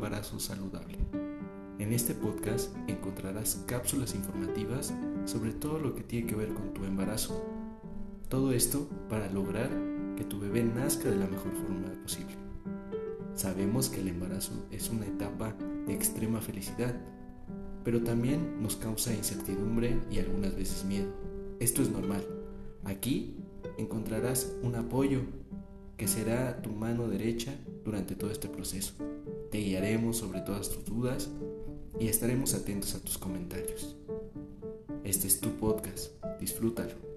embarazo saludable. En este podcast encontrarás cápsulas informativas sobre todo lo que tiene que ver con tu embarazo. Todo esto para lograr que tu bebé nazca de la mejor forma posible. Sabemos que el embarazo es una etapa de extrema felicidad, pero también nos causa incertidumbre y algunas veces miedo. Esto es normal. Aquí encontrarás un apoyo que será tu mano derecha durante todo este proceso. Te guiaremos sobre todas tus dudas y estaremos atentos a tus comentarios. Este es tu podcast, disfrútalo.